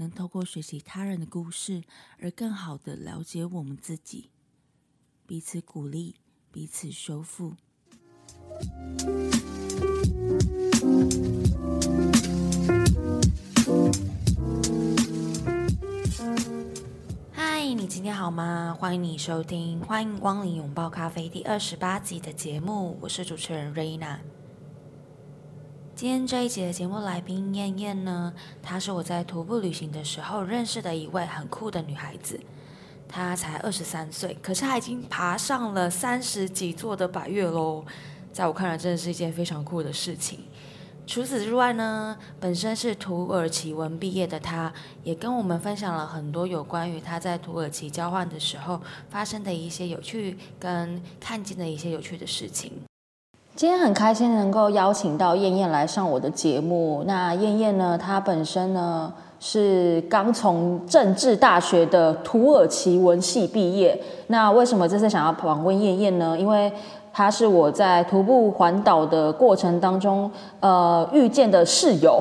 能透过学习他人的故事，而更好的了解我们自己，彼此鼓励，彼此修复。嗨，你今天好吗？欢迎你收听《欢迎光临拥抱咖啡》第二十八集的节目，我是主持人瑞娜。今天这一集的节目来宾燕燕呢，她是我在徒步旅行的时候认识的一位很酷的女孩子。她才二十三岁，可是她已经爬上了三十几座的百岳喽。在我看来，真的是一件非常酷的事情。除此之外呢，本身是土耳其文毕业的她，也跟我们分享了很多有关于她在土耳其交换的时候发生的一些有趣跟看见的一些有趣的事情。今天很开心能够邀请到燕燕来上我的节目。那燕燕呢，她本身呢是刚从政治大学的土耳其文系毕业。那为什么这次想要访问燕燕呢？因为她是我在徒步环岛的过程当中呃遇见的室友。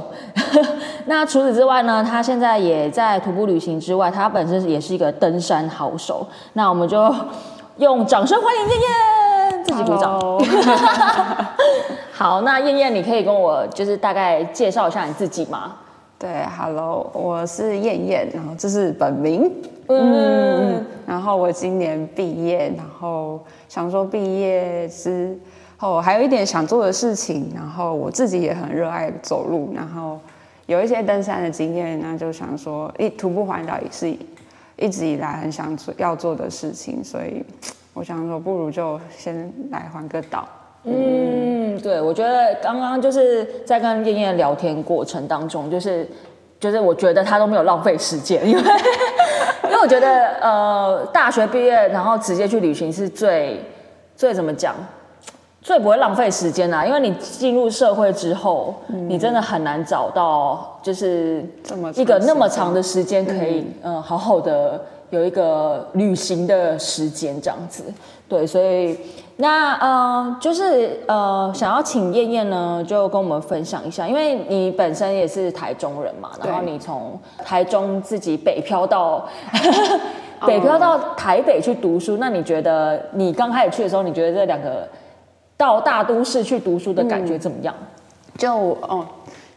那除此之外呢，她现在也在徒步旅行之外，她本身也是一个登山好手。那我们就用掌声欢迎燕燕。自己鼓掌。好，那燕燕，你可以跟我就是大概介绍一下你自己吗？对，Hello，我是燕燕，然后这是本名，嗯，然后我今年毕业，然后想说毕业之后还有一点想做的事情，然后我自己也很热爱走路，然后有一些登山的经验，那就想说，一，徒步环岛也是一直以来很想做要做的事情，所以。我想说，不如就先来环个岛。嗯，对，我觉得刚刚就是在跟燕燕聊天过程当中，就是就是我觉得她都没有浪费时间，因为因为我觉得呃，大学毕业然后直接去旅行是最最怎么讲，最不会浪费时间啦。因为你进入社会之后，你真的很难找到就是这么一个那么长的时间可以嗯好好的。有一个旅行的时间这样子，对，所以那呃，就是呃，想要请燕燕呢，就跟我们分享一下，因为你本身也是台中人嘛，然后你从台中自己北漂到 北漂到台北去读书，那你觉得你刚开始去的时候，你觉得这两个到大都市去读书的感觉怎么样？就哦，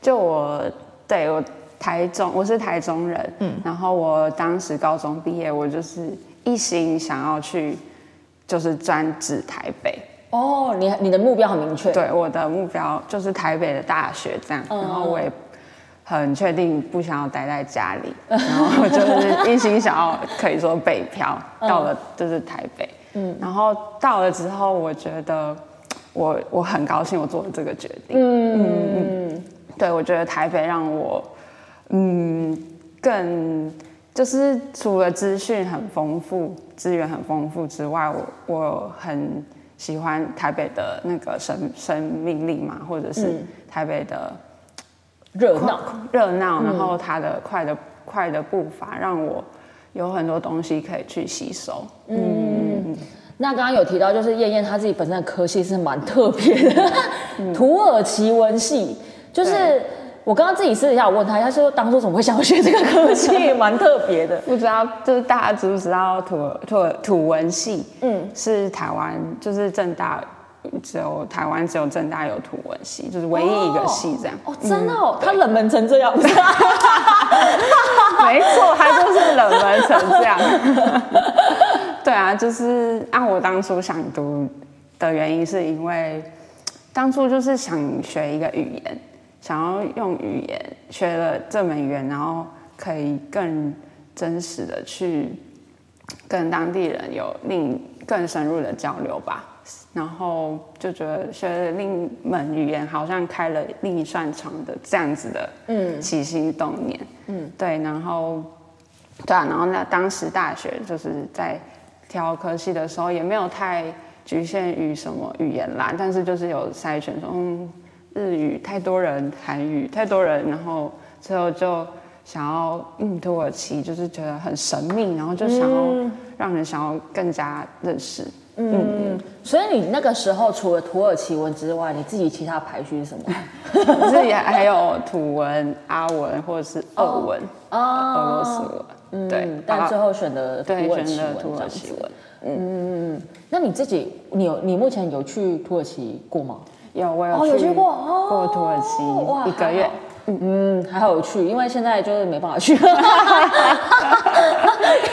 就我对我。台中，我是台中人，嗯，然后我当时高中毕业，我就是一心想要去，就是专职台北。哦，你你的目标很明确。对，我的目标就是台北的大学这样，然后我也很确定不想要待在家里，然后就是一心想要可以说北漂到了就是台北，嗯，然后到了之后，我觉得我我很高兴我做了这个决定，嗯。嗯嗯，对我觉得台北让我。嗯，更就是除了资讯很丰富、资源很丰富之外，我我很喜欢台北的那个生生命力嘛，或者是台北的热闹热闹，然后它的快的快的步伐，让我有很多东西可以去吸收。嗯，那刚刚有提到，就是燕燕她自己本身的科系是蛮特别的，土耳其文系，就是。我刚刚自己私底下问他，他说当初怎么会想要学这个科系，蛮特别的。不知道，就是大家知不知道土土土文系？嗯，是台湾，就是正大只有台湾只有正大有土文系，就是唯一一个系这样。哦，真的哦，他冷门成这样。没错，他就是冷门成这样。对啊，就是按我当初想读的原因，是因为当初就是想学一个语言。想要用语言学了这门语言，然后可以更真实的去跟当地人有另更深入的交流吧。然后就觉得学了另一门语言，好像开了另一扇窗的这样子的，嗯，起心动念，嗯，对。然后对啊，然后那当时大学就是在挑科系的时候，也没有太局限于什么语言啦，但是就是有筛选说，嗯，日语太多人，韩语太多人，然后最后就想要嗯土耳其，就是觉得很神秘，然后就想要让人想要更加认识。嗯嗯，所以你那个时候除了土耳其文之外，你自己其他排序是什么？自己还有土文、阿文或者是俄文、俄罗斯文。嗯，对但最后选的土对耳其选的土文这样子。耳其文。嗯，那你自己，你有你目前有去土耳其过吗？有我有哦有去过哦过土耳其哇一个月嗯，还好有去，因为现在就是没办法去。因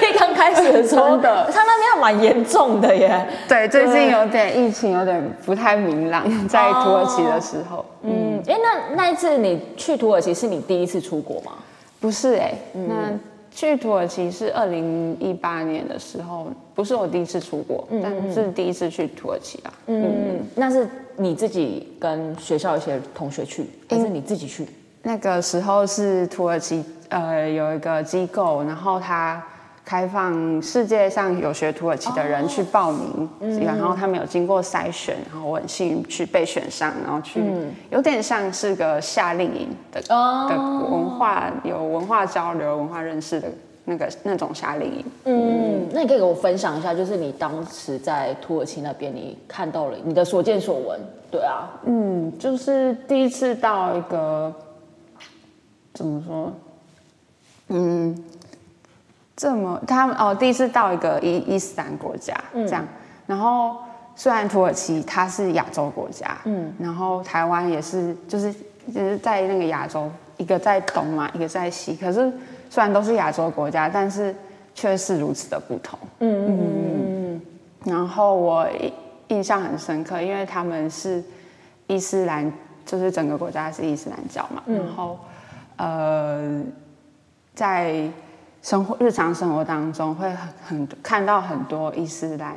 为刚开始的时候，的他那边还蛮严重的耶。对，最近有点疫情有点不太明朗，在土耳其的时候，嗯，哎，那那一次你去土耳其是你第一次出国吗？不是哎、那去土耳其是二零一八年的时候，不是我第一次出国，但是第一次去土耳其啊。嗯，那是你自己跟学校一些同学去，还是你自己去？那个时候是土耳其呃有一个机构，然后它开放世界上有学土耳其的人去报名，然后他们有经过筛选，然后我很幸运去被选上，然后去、有点像是个夏令营的、哦的文化有文化交流、文化认识的那个那种夏令营。嗯，那你可以给我分享一下，就是你当时在土耳其那边，你看到了你的所见所闻。对啊，嗯，就是第一次到一个怎么说？嗯，这么他们哦，第一次到一个伊伊斯兰国家，这样。然后虽然土耳其它是亚洲国家，嗯，然后台湾也是，就是就是在那个亚洲，一个在东嘛，一个在西。可是虽然都是亚洲国家，但是却是如此的不同。嗯嗯嗯然后我印印象很深刻，因为他们是伊斯兰，就是整个国家是伊斯兰教嘛，然后呃，在生活日常生活当中会很很看到很多伊斯兰，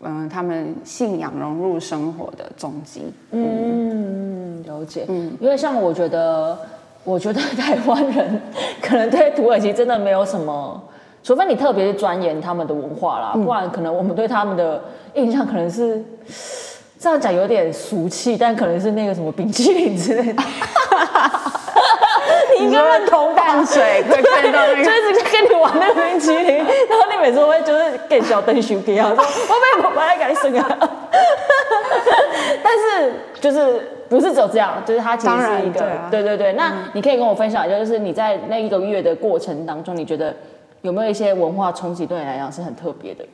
嗯、他们信仰融入生活的踪迹。嗯，了解。嗯，因为像我觉得，我觉得台湾人可能对土耳其真的没有什么，除非你特别钻研他们的文化啦，不然可能我们对他们的印象可能是这样讲有点俗气，但可能是那个什么冰淇淋之类的。你应该认同吧？淡水 会看到那就个一直跟你玩那个冰淇淋，然后你每次会就是给小灯熊给啊，说我被我来给你生啊。但是就是不是只有这样，就是它其实是一个，对对对。那你可以跟我分享一下，就是你在那一个月的过程当中，你觉得有没有一些文化冲击对你来讲是很特别的？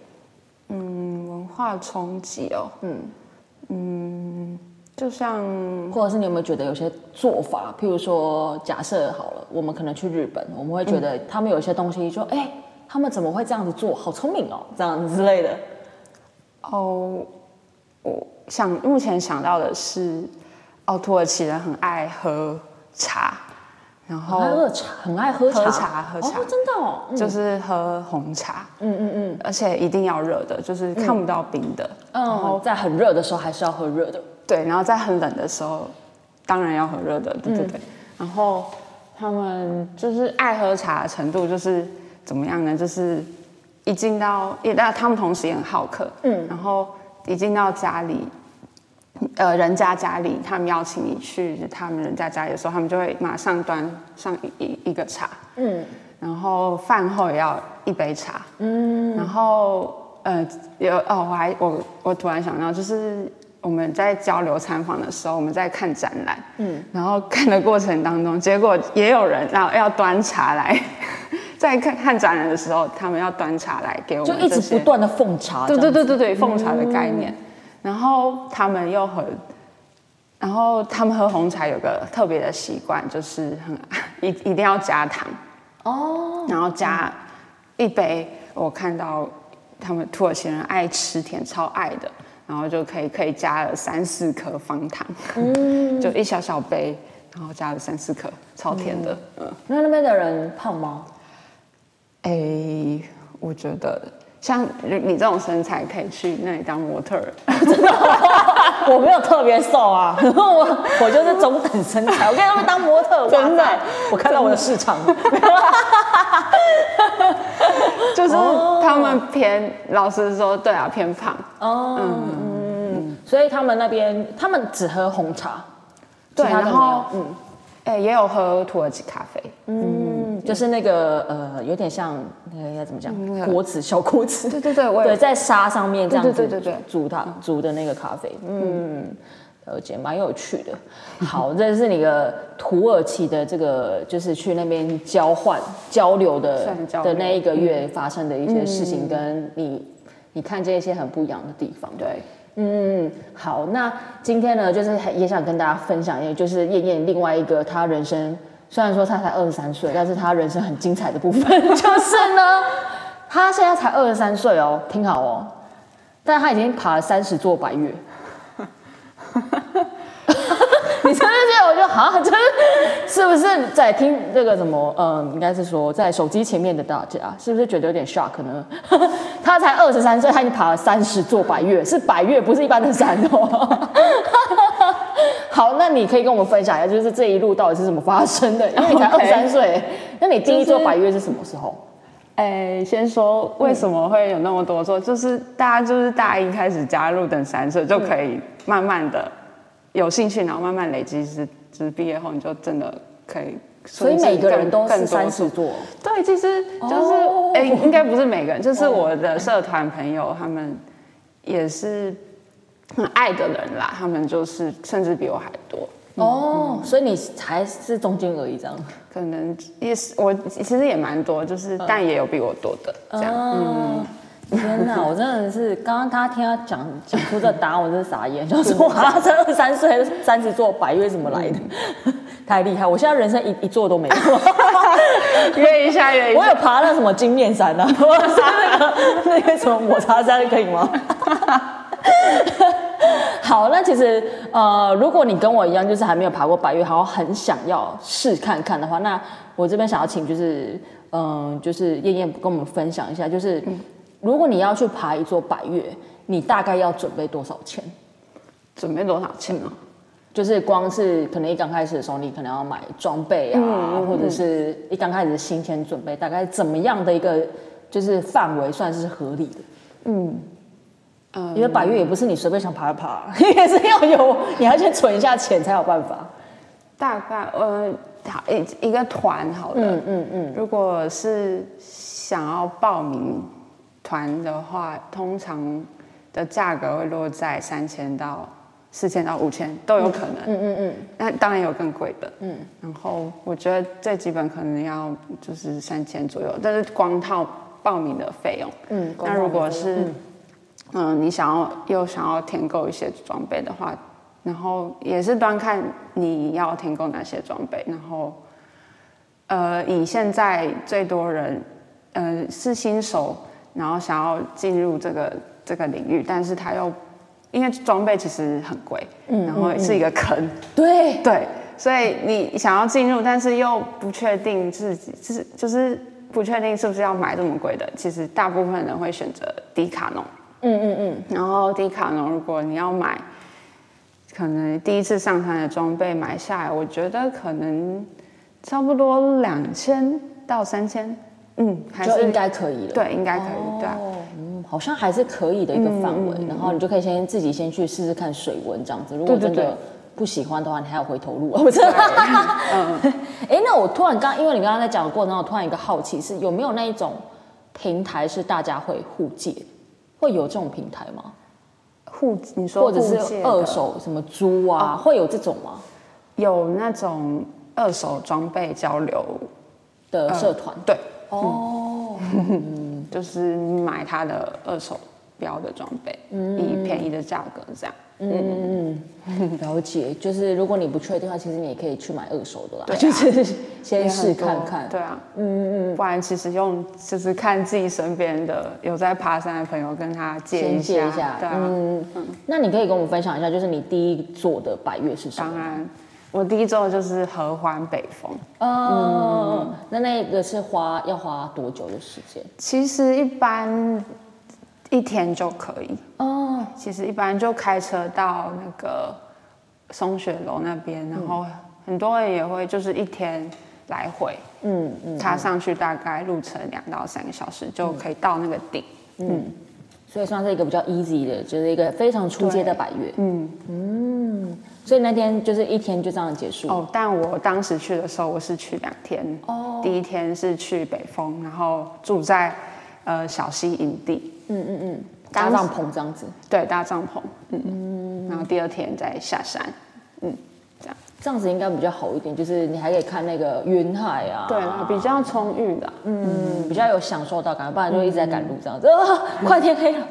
嗯文化冲击哦，嗯嗯，就像或者是你有没有觉得有些做法，譬如说，假设好了，我们可能去日本，我们会觉得他们有些东西说，哎、他们怎么会这样子做？好聪明哦，这样子之类的。哦，我想目前想到的是，哦，土耳其人很爱喝茶，然后很爱喝茶，很爱喝茶，喝茶喝茶哦，真的哦，嗯就是喝红茶，嗯嗯嗯而且一定要热的，就是看不到冰的。嗯，在很热的时候还是要喝热的，对，然后在很冷的时候，当然要喝热的，对对对。然后他们就是爱喝茶的程度就是怎么样呢？就是一进到，也那他们同时也很好客，嗯，然后一进到家里，呃，人家家里，他们邀请你去他们人家家里的时候，他们就会马上端上一一一个茶，嗯。然后饭后也要一杯茶，嗯，然后呃有哦，我还我我突然想到，就是我们在交流参访的时候，我们在看展览，嗯，然后看的过程当中，结果也有人然后要端茶来，在看看展览的时候，他们要端茶来给我们就一直不断的奉茶，对对对对对，奉茶的概念。然后他们又很，然后他们喝红茶有个特别的习惯，就是很 一一定要加糖，哦，然后加一杯。我看到他们土耳其人爱吃甜，超爱的，然后就可以可以加了三四颗方糖，就一小小杯，然后加了三四颗，超甜的。嗯，那那边的人胖吗？哎、我觉得像你这种身材，可以去那里当模特儿。我没有特别瘦啊，我我就是中等身材，我可以他们当模特，真的，我看到我的市场了。就是他们偏，老实说，对啊，偏胖。哦，嗯，所以他们那边他们只喝红茶，对，然后嗯哎、也有喝土耳其咖啡。嗯，就是那个呃，有点像那个应该怎么讲，那个。锅子小锅子，对对对，我对，也在沙上面这样子对对对对对。煮它煮的那个咖啡，嗯，了解，蛮有趣的。好，这是你的土耳其的这个，就是去那边交换交流的的那一个月发生的一些事情，跟你你看见一些很不一样的地方。对，嗯，好，那今天呢，就是也想跟大家分享一下，就是燕燕另外一个她人生，虽然说她才二十三岁，但是她人生很精彩的部分，就是呢，她现在才二十三岁哦，听好哦，但她已经爬了三十座百越。你是不是觉得我就好就是是不是在听这个什么？嗯，应该是说在手机前面的大家，是不是觉得有点 shock 呢？他才二十三岁，他已经爬了三十座百越，是百越，不是一般的山哦。好，那你可以跟我们分享一下，就是这一路到底是怎么发生的？因为你才 二十三岁，那你第一座就是百越是什么时候？哎、先说为什么会有那么多座，就是大家就是大一开始加入，等三岁就可以慢慢的有兴趣，然后慢慢累积，是就是毕业后你就真的可以所以每个人都是三十十座。对，其实就是哦哎、应该不是每个人，就是我的社团朋友，他们也是很爱的人啦，他们就是甚至比我还多，哦，所以你才是中间而已，这样。可能也是我其实也蛮多，就是、但也有比我多的这样。嗯，天哪，我真的是刚刚大家听他讲讲出这答案，我真是傻眼，就说哇，才二三岁，三十座百越怎么来的？太厉害！我现在人生一一座都没有，约一下，约一下。我有爬那什么金面山啊，或者是那个那个什么抹茶山，可以吗？好，那其实呃，如果你跟我一样，就是还没有爬过百越，然后很想要试看看的话，那我这边想要请就是嗯、就是燕燕跟我们分享一下，就是如果你要去爬一座百越，你大概要准备多少钱？准备多少钱呢？就是光是可能一刚开始的时候，你可能要买装备啊，或者是一刚开始的新鲜准备，大概怎么样的一个就是范围算是合理的？嗯，因为百越也不是你随便想爬就爬，也是要有你要先存一下钱才有办法。大概呃，好一一个团好了。嗯嗯嗯，如果是想要报名团的话，通常的价格会落在三千到四千到五千都有可能。嗯嗯嗯，那当然有更贵的。嗯，然后我觉得最基本可能要就是三千左右，但是光套报名的费用。嗯那如果是嗯、你想要又想要添购一些装备的话，然后也是端看你要添购哪些装备，然后呃，以现在最多人呃是新手，然后想要进入这个这个领域，但是他又因为装备其实很贵，然后是一个坑，对，对，所以你想要进入，但是又不确定自己是就是不确定是不是要买这么贵的，其实大部分人会选择迪卡侬。嗯嗯嗯，然后迪卡侬，如果你要买，可能第一次上山的装备买下来，我觉得可能差不多两千到三千，嗯，还就是应该可以了。对，应该可以，对嗯，好像还是可以的一个范围，然后你就可以先自己先去试试看水温这样子。如果真的不喜欢的话，你还有回头路啊，不是？嗯，哎，那我突然刚，因为你刚刚在讲的过程中，我突然有一个好奇是有没有那一种平台是大家会互借，会有这种平台吗？互，你说或者是二手什么租啊，会有这种吗？有那种二手装备交流，的社团？对，哦，就是你买它的二手标的装备，以便宜的价格这样。嗯，了解。就是如果你不确定的话，其实你也可以去买二手的啦，对啊。就是先试看看。对啊，嗯嗯嗯，不然其实用就是看自己身边的有在爬山的朋友，跟他借先一下，借一下，对啊，嗯，那你可以跟我们分享一下，就是你第一座的百越是什么？当然，我第一周就是合欢北峰，哦，那那个是花要花多久的时间？其实一般一天就可以，哦，其实一般就开车到那个松雪楼那边，然后很多人也会就是一天来回，嗯嗯，它上去大概路程两到三个小时就可以到那个顶，嗯，所以算是一个比较 easy 的，就是一个非常出街的百越。嗯。嗯，所以那天就是一天就这样结束。哦，但我当时去的时候，我是去两天。哦，第一天是去北峰，然后住在呃小溪营地。嗯嗯嗯，搭帐篷这样子。对，搭帐篷。嗯嗯，然后第二天再下山。嗯。这样这样子应该比较好一点，就是你还可以看那个云海啊，对，比较充裕的，嗯，比较有享受到感觉，不然就一直在赶路这样子，快天黑了，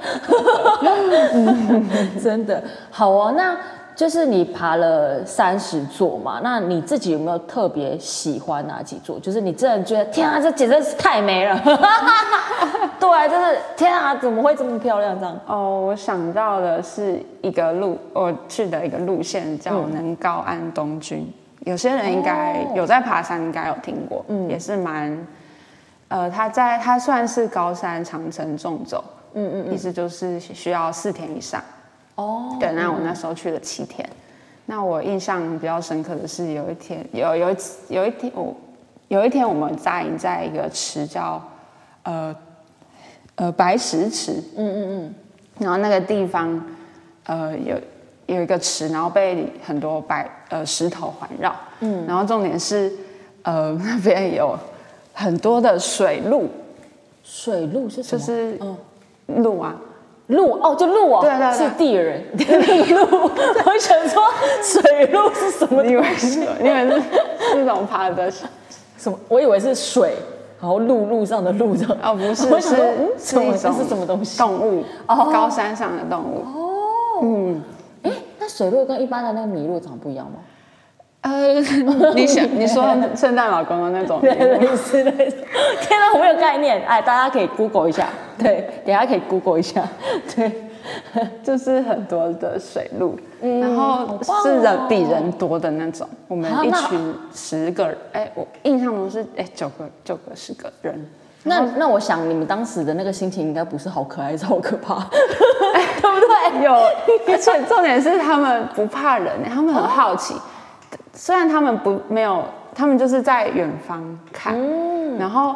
真的好哦，那。就是你爬了三十座嘛，那你自己有没有特别喜欢哪几座？就是你真的觉得天啊，这简直是太美了！对，就是天啊，怎么会这么漂亮这样？哦，我想到的是一个路，我去的一个路线叫能高安东军，有些人应该有在爬山，应该有听过，嗯，也是蛮，呃，它在它算是高山长城纵走，嗯嗯，意思就是需要四天以上。哦，对，那我那时候去了七天，那我印象比较深刻的是有一天，有有有一天我有一天我们扎营在一个池叫呃呃白石池，嗯嗯嗯，然后那个地方呃有有一个池，然后被很多白呃石头环绕，嗯，然后重点是呃那边有很多的水路，水路是什么？就是路啊。鹿哦，就鹿哦，对对是地人。鹿，我想说水鹿是什么？你以为是？你以为是那种爬的什么？我以为是水，然后路路上的路上。哦，不是，是是一种是什么东西？动物哦，高山上的动物。哦，嗯，哎，那水鹿跟一般的那个麋鹿长不一样吗？呃，你想 你说圣诞老公公那种类似类似，天哪，我没有概念。哎，大家可以 Google 一下，对，等下可以 Google 一下，对，就是很多的水路，然后是人比人多的那种。我们一群十个人，哎，我印象中是哎九个九个十个人。那那我想你们当时的那个心情应该不是好可爱，是好可怕，对不对？有，而且重点是他们不怕人，他们很好奇。虽然他们不没有，他们就是在远方看，然后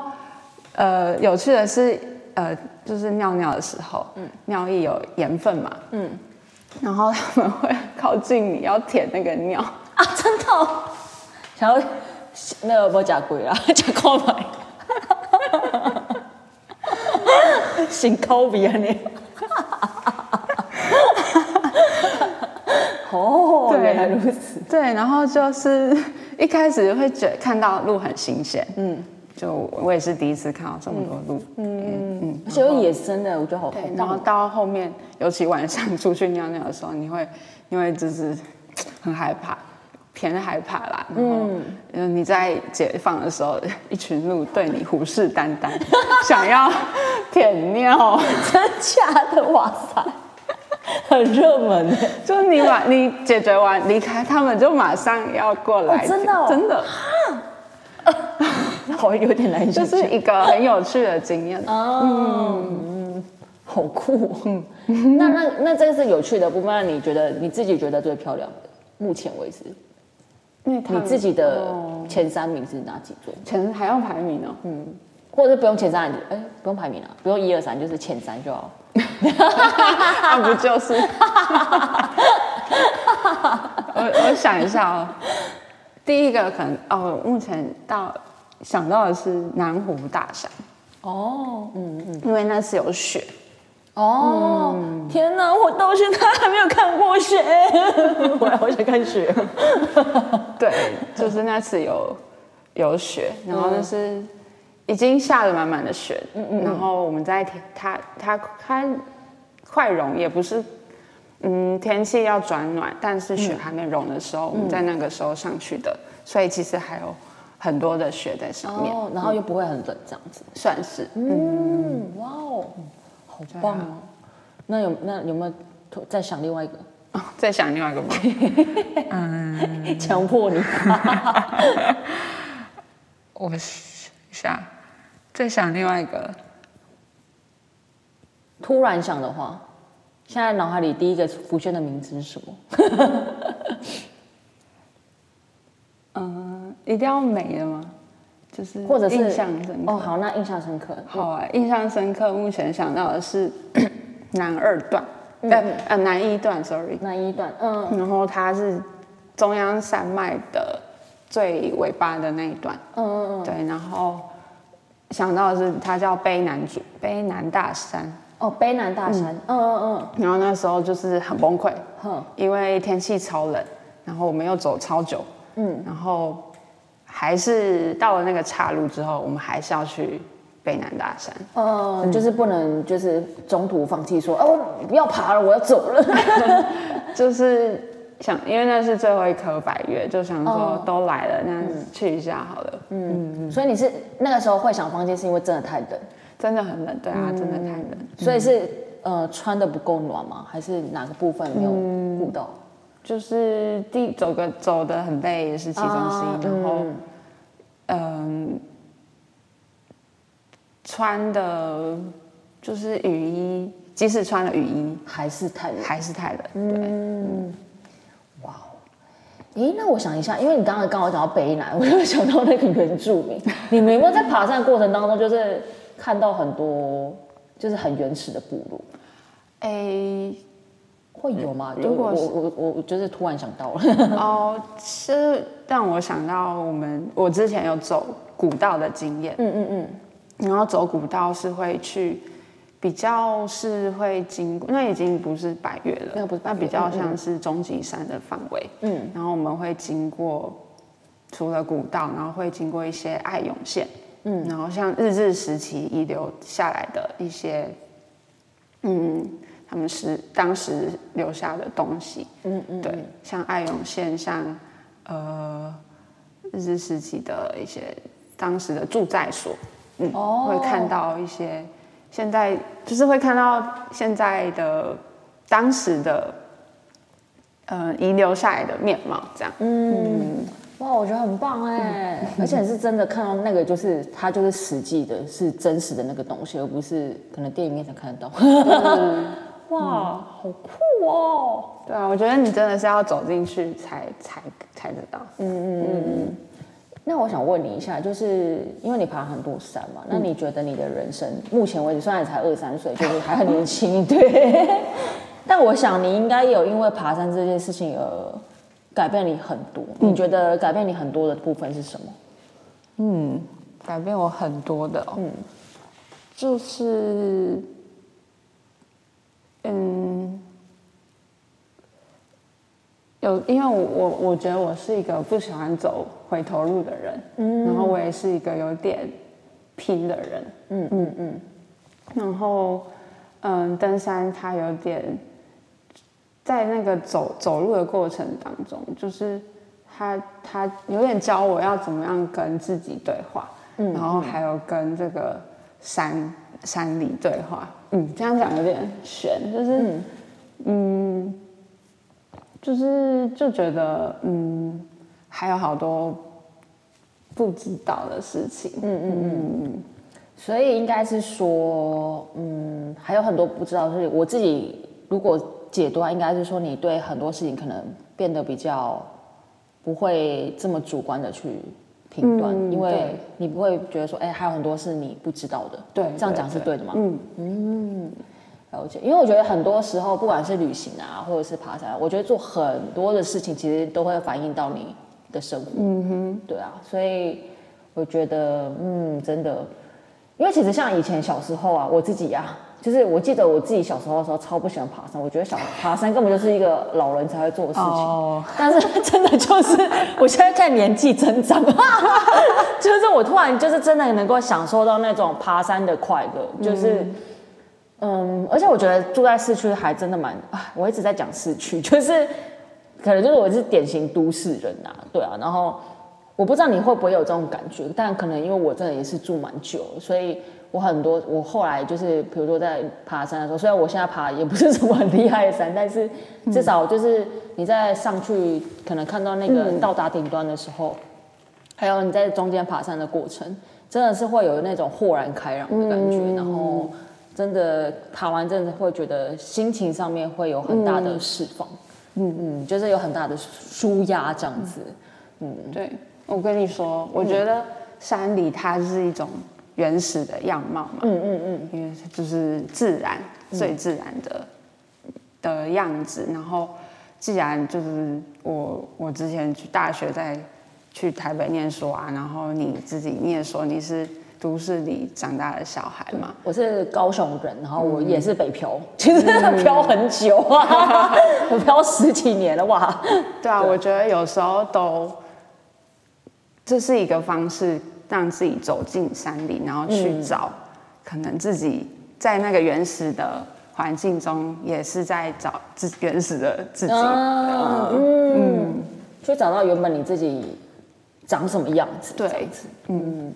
呃，有趣的是，呃，就是尿尿的时候，尿液有盐分嘛，嗯，然后他们会靠近你要舔那个尿。啊，真的，想要那个不假鬼啦，假抠牌，先抠鼻啊你。哦，原来如此。对，然后就是 一开始会觉看到鹿很新鲜，嗯，就我也是第一次看到这么多鹿，嗯嗯，而且有野生的，我觉得好恐然后到后面，尤其晚上出去尿尿的时候，你会因为就是很害怕，偏害怕啦。嗯，嗯，你在解放的时候，一群鹿对你虎视眈眈，想要 舔尿，真假的？哇塞！很热门，就是你把你解决完离开，他们就马上要过来，真的真的，好有点难就是一个很有趣的经验。哦，嗯，好酷，嗯，那那那这个是有趣的部分，你觉得你自己觉得最漂亮的，目前为止，你自己的前三名是哪几座？前还要排名呢？嗯，或者是不用前三，哎，不用排名啊，不用一二三，就是前三就好。那不就是？我我想一下哦，第一个可能哦，目前到想到的是南湖大山哦，嗯嗯，因为那次有雪哦。天哪，我到现在还没有看过雪，我好想看雪。对，就是那次有有雪，然后那是。已经下了满满的雪，嗯嗯，然后我们在天，它它它快融，也不是，嗯，天气要转暖，但是雪还没融的时候，我们在那个时候上去的，所以其实还有很多的雪在上面，然后又不会很冷，这样子。算是，嗯，哇哦，好棒哦，那有那有没有再想另外一个？再想另外一个吗？嗯，强迫你，我下。再想另外一个，突然想的话，现在脑海里第一个浮现的名字是什么？嗯，一定要美的吗？就是或者是印象深刻。哦，好，那印象深刻。好啊，印象深刻。目前想到的是 南二段，呃呃南一段，sorry。南一段，嗯然后它是中央山脉的最尾巴的那一段，嗯嗯嗯，对。然后想到的是他叫卑南主卑南大山，哦，卑南大山，嗯。嗯嗯然后那时候就是很崩溃，嗯，哼，因为天气超冷，然后我们又走超久，嗯，然后还是到了那个岔路之后，我们还是要去北南大山。嗯，就是不能就是中途放弃说，哦，我不要爬了，我要走了。就是想，因为那是最后一颗百月，就想说哦都来了，那去一下好了。嗯，所以你是那个时候会想放弃，是因为真的太冷，真的很冷，对啊，真的太冷。所以是呃穿的不够暖吗？还是哪个部分没有顾到？就是第走个走的很累也是其中之啊一，然后嗯，穿的就是雨衣，即使穿了雨衣，还是太冷？还是太冷。对，诶，那我想一下，因为你刚刚刚好讲到北南，我就想到那个原住民。你们有没有在爬山的过程当中，就是看到很多就是很原始的部落？诶、会有吗？如果我我我我就是突然想到了，哦，是让我想到我们我之前有走古道的经验，嗯嗯嗯，然后走古道是会去，比较是会经过，那已经不是百越了，那个不是那比较像是终极山的范围，嗯。嗯，然后我们会经过除了古道，然后会经过一些爱涌线，嗯，然后像日治时期遗留下来的一些，嗯，他们是当时留下的东西，嗯嗯，对，像爱涌线，像呃日治时期的一些当时的住宅所，嗯，哦。会看到一些现在就是会看到现在的当时的呃遗留下来的面貌，这样。嗯，哇，我觉得很棒哎，而且是真的看到那个，就是它就是实际的，是真实的那个东西，而不是可能电影面才看得到。哇，好酷哦！对啊，我觉得你真的是要走进去才才才得到。那我想问你一下，就是因为你爬很多山嘛，那你觉得你的人生目前为止，虽然你才二三岁，就是还很年轻，对，但我想你应该有因为爬山这件事情而改变你很多。你觉得改变你很多的部分是什么？嗯，改变我很多的、哦，嗯，就是，嗯，有，因为我我我觉得我是一个不喜欢走回头路的人，嗯，然后我也是一个有点拼的人，嗯。嗯嗯，然后，嗯，登山它有点，在那个走走路的过程当中，就是他他有点教我要怎么样跟自己对话，然后还有跟这个山山里对话。嗯，这样讲有点悬，就是嗯就是就觉得嗯还有好多不知道的事情。嗯嗯嗯。所以应该是说，嗯，还有很多不知道，是我自己如果解读啊，应该是说你对很多事情可能变得比较不会这么主观的去评断，嗯因为你不会觉得说，哎、还有很多是你不知道的。对这样讲是对。的吗？嗯了解，因为我觉得很多时候，不管是旅行啊，或者是爬山，我觉得做很多的事情，其实都会反映到你的生活。嗯哼，对啊，所以我觉得，嗯，真的，因为其实像以前小时候啊，我自己啊，就是我记得我自己小时候的时候，超不喜欢爬山，我觉得小爬山根本就是一个老人才会做的事情。哦但是真的就是，我现在看年纪增长，就是我突然就是真的能够享受到那种爬山的快乐，就是。嗯，而且我觉得住在市区还真的蛮，哎，我一直在讲市区，就是可能就是我是典型都市人啊，对啊，然后我不知道你会不会有这种感觉，但可能因为我真的也是住蛮久，所以我很多我后来就是比如说在爬山的时候，虽然我现在爬也不是什么很厉害的山，但是至少就是你在上去可能看到那个到达顶端的时候，还有你在中间爬山的过程，真的是会有那种豁然开朗的感觉，然后真的爬完真的会觉得心情上面会有很大的释放，嗯嗯，就是有很大的舒压这样子，嗯。对，我跟你说，我觉得山里它是一种原始的样貌嘛，嗯嗯嗯，因为就是自然最自然的、的样子。然后，既然就是我我之前去大学在去台北念书啊，然后你自己你也说你是都市里长大的小孩嘛，我是高雄人，然后我也是北漂，其实 漂很久啊，我漂十几年了哇。对啊，我觉得有时候都这是一个方式，让自己走进山里，然后去找可能自己在那个原始的环境中，也是在找自原始的自己。啊嗯，去找到原本你自己长什么样子。对嗯，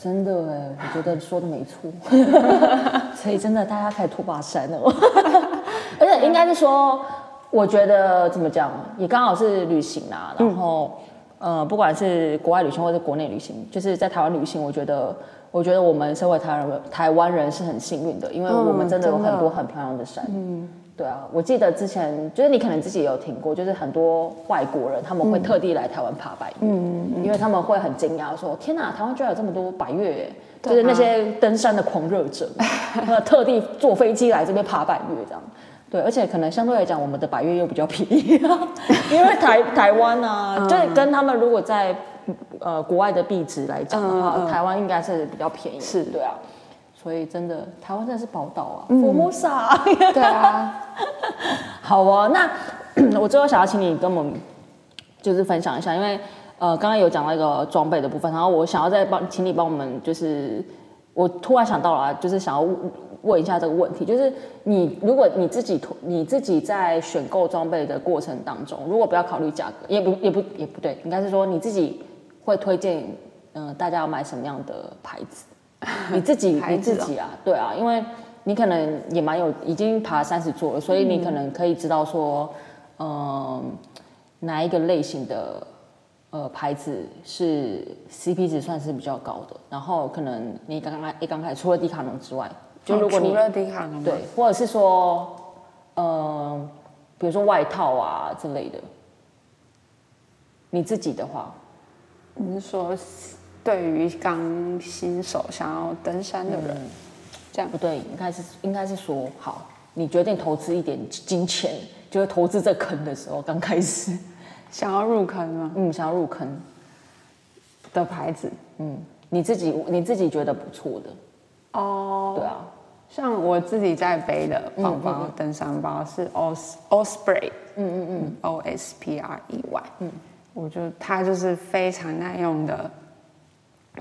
真的哎，我觉得说的没错。所以真的，大家可以拖把山了。而且应该是说，我觉得怎么讲，也刚好是旅行啦。然后，呃，不管是国外旅行或者国内旅行，就是在台湾旅行，我觉得，我觉得我们身为台湾人，台湾人是很幸运的，因为我们真的有很多很漂亮的山。嗯。对啊，我记得之前就是你可能自己也有听过，就是很多外国人他们会特地来台湾爬百岳，嗯，因为他们会很惊讶说：“天哪，台湾居然有这么多百岳耶！”就是那些登山的狂热者，呃，特地坐飞机来这边爬百越这样。对，而且可能相对来讲，我们的百越又比较便宜，因为台 台湾啊，就是跟他们如果在呃国外的币值来讲的话，台湾应该是比较便宜，是对啊。所以真的，台湾真的是宝岛啊，佛摩萨。对啊，好哦，那 我最后想要请你跟我们就是分享一下，因为呃刚刚有讲到一个装备的部分，然后我想要再帮请你帮我们，就是我突然想到了啊，就是想要问问一下这个问题，就是你如果你自己你自己在选购装备的过程当中，如果不要考虑价格，也不也不也不对，应该是说你自己会推荐嗯、呃大家要买什么样的牌子？你自己你自己啊，对啊，因为你可能也蛮有已经爬三十座了，所以你可能可以知道说，嗯、哪一个类型的呃牌子是 CP 值算是比较高的，然后可能你刚刚一刚开始除了迪卡侬之外，就如果你、哦除了迪卡侬对，或者是说，呃，比如说外套啊之类的，你自己的话，你是说对于刚新手想要登山的人，这样。不对，应该是应该是说好，你决定投资一点金钱，就是投资这坑的时候，刚开始，想要入坑吗？嗯，想要入坑，的牌子。嗯，你自己你自己觉得不错的，哦，对啊，像我自己在背的包包，登山包是 Os Osprey，嗯嗯嗯，O S P R E Y，嗯，我觉得它就是非常耐用的，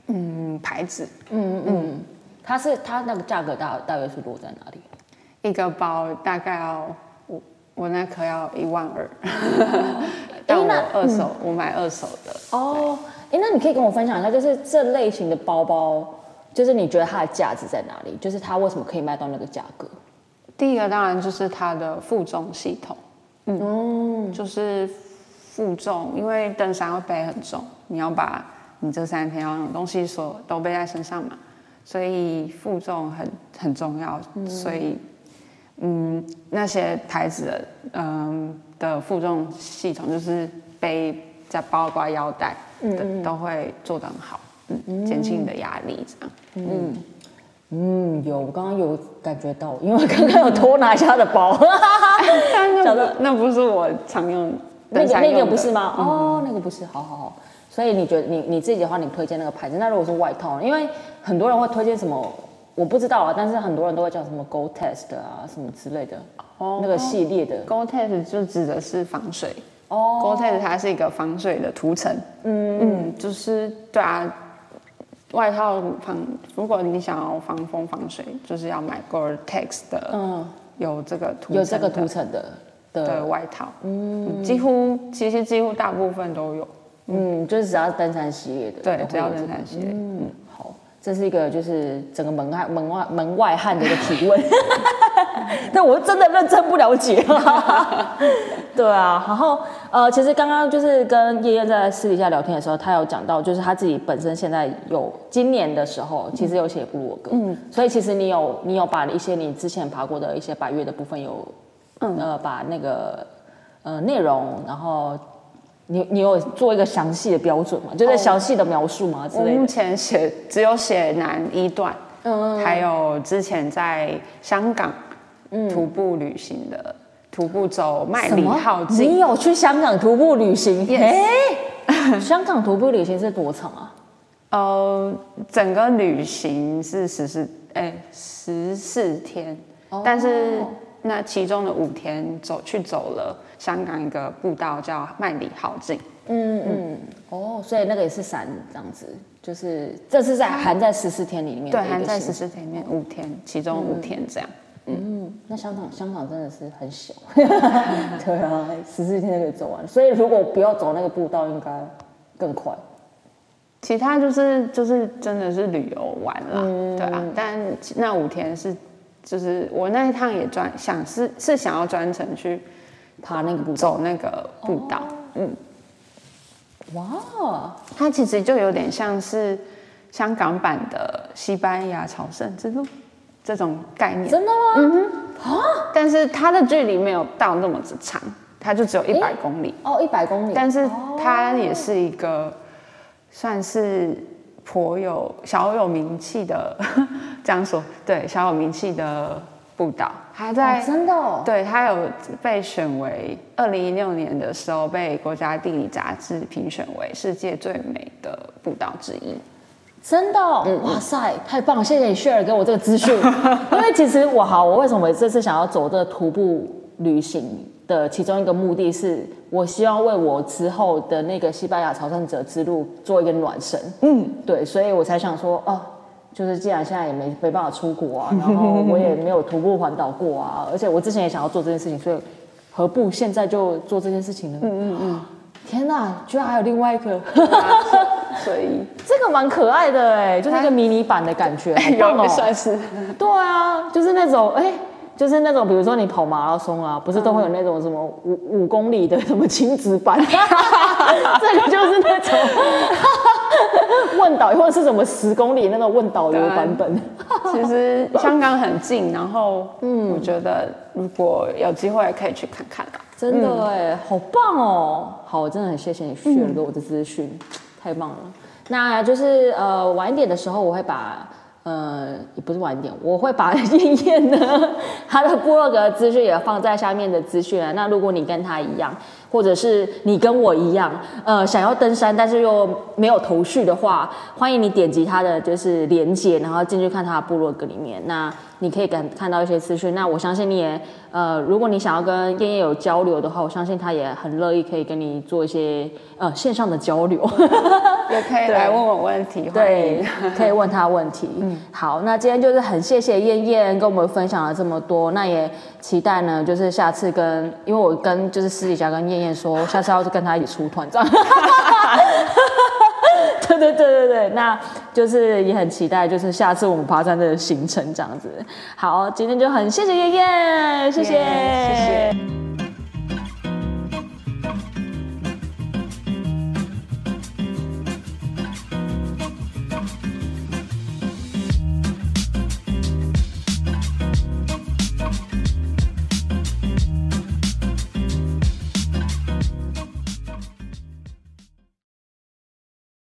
嗯，牌子，嗯嗯它是它那个价格大大约是落在哪里？一个包大概要我我那颗要一万二，但我那二手、我买二手的，哦，哎，那你可以跟我分享一下，就是这类型的包包，就是你觉得它的价值在哪里？就是它为什么可以卖到那个价格？第一个当然就是它的负重系统，嗯，就是负重，因为登山会背很重，你要把你这三天要用的东西所都背在身上嘛，所以负重很很重要，所以嗯那些台子的嗯的负重系统就是背在包括腰带的、都会做得很好，嗯，减轻你的压力这样。嗯。嗯，有，我刚刚有感觉到，因为我刚刚有偷拿一下他的包，但那不 那不是我常用那个那个不是吗？哦，那个不是，好好好。所以你觉得你你自己的话，你推荐那个牌子？那如果是外套，因为很多人会推荐什么，我不知道啊，但是很多人都会讲什么 Go Test 啊，什么之类的，哦那个系列的。Gore-Tex 就指的是防水。哦 Gore-Tex 它是一个防水的涂层。嗯嗯，就是对啊，外套防，如果你想要防风防水，就是要买 Gore-Tex 的，嗯，有这个涂有这个涂层的的的，外套。嗯，几乎其实几乎大部分都有。嗯，就是只要登山系列的，对只要登山系列。嗯，好，这是一个就是整个门外门外门外汉的一个提问，但我真的认真不了解。对啊，然后呃，其实刚刚就是跟叶燕在私底下聊天的时候，他有讲到，就是他自己本身现在有今年的时候，其实有写部落格，嗯，所以其实你有你有把一些你之前爬过的一些百越的部分有，嗯，呃，把那个呃内容，然后你你有做一个详细的标准吗？就是详细的描述吗？之我目？前写只有写南一段，嗯还有之前在香港徒步旅行的，徒步走麦里浩径。你，有去香港徒步旅行？哎 香港徒步旅行是多长啊？呃，整个旅行是十四哎十四天，但是那其中的五天走去走了香港一个步道叫麦里豪径，嗯嗯，哦，所以那个也是散这样子，就是这是在含在十四天里面对，含在十四天里面五天，其中五天这样。嗯，那香港香港真的是很小，对啊，十四天就可以走完。所以如果不要走那个步道，应该更快。其他就是就是真的是旅游玩啦，嗯对啊。但那五天是就是我那一趟也专想是是想要专程去爬那个步，走那个步道，哦。哇，它其实就有点像是香港版的西班牙朝圣之路这种概念，真的吗？但是它的距离没有到那么之长，它就只有一百公里，哦，一百公里，但是它也是一个算是颇有小有名气的，这样说对小有名气的步道，它在、哦真的哦，对他有被选为二零一六年的时候被国家地理杂志评选为世界最美的步道之一。真的哦、哇塞，太棒了！谢谢你 share 给我这个资讯，因为其实我好，我为什么这次想要走这个徒步旅行的其中一个目的是，我希望为我之后的那个西班牙朝圣者之路做一个暖身。嗯，对，所以我才想说，哦，就是既然现在也没没办法出国啊，然后我也没有徒步环岛过啊，而且我之前也想要做这件事情，所以何不现在就做这件事情呢？嗯嗯嗯。天哪，居然还有另外一个，所以 这个蛮可爱的哎，就是一个迷你版的感觉，有哦！算是对啊，就是那种哎、就是那种比如说你跑马拉松啊，不是都会有那种什么五五公里的什么亲子版，这个就是那种 问导或者是什么十公里那种问导游版本。其实香港很近，然后嗯，我觉得如果有机会可以去看看啦。真的哎、好棒哦！好，我真的很谢谢你 share 给我的资讯，太棒了。那就是呃晚一点的时候，我会把呃也不是晚点，我会把 燕燕的 他的部落格资讯也放在下面的资讯了。那如果你跟他一样，或者是你跟我一样，呃想要登山但是又没有头绪的话，欢迎你点击他的就是连接，然后进去看他的部落格里面。那你可以感看到一些资讯。那我相信你也呃，如果你想要跟燕燕有交流的话，我相信她也很乐意可以跟你做一些呃线上的交流。也可以来问我问题，对。，可以问他问题。嗯，好，那今天就是很谢谢燕燕跟我们分享了这么多，那也期待呢，就是下次跟，因为我跟就是私底下跟燕燕说，下次要跟她一起出团这样。对对对对对，那就是也很期待，就是下次我们爬山的行程这样子。好，今天就很谢谢燕燕，谢谢，谢谢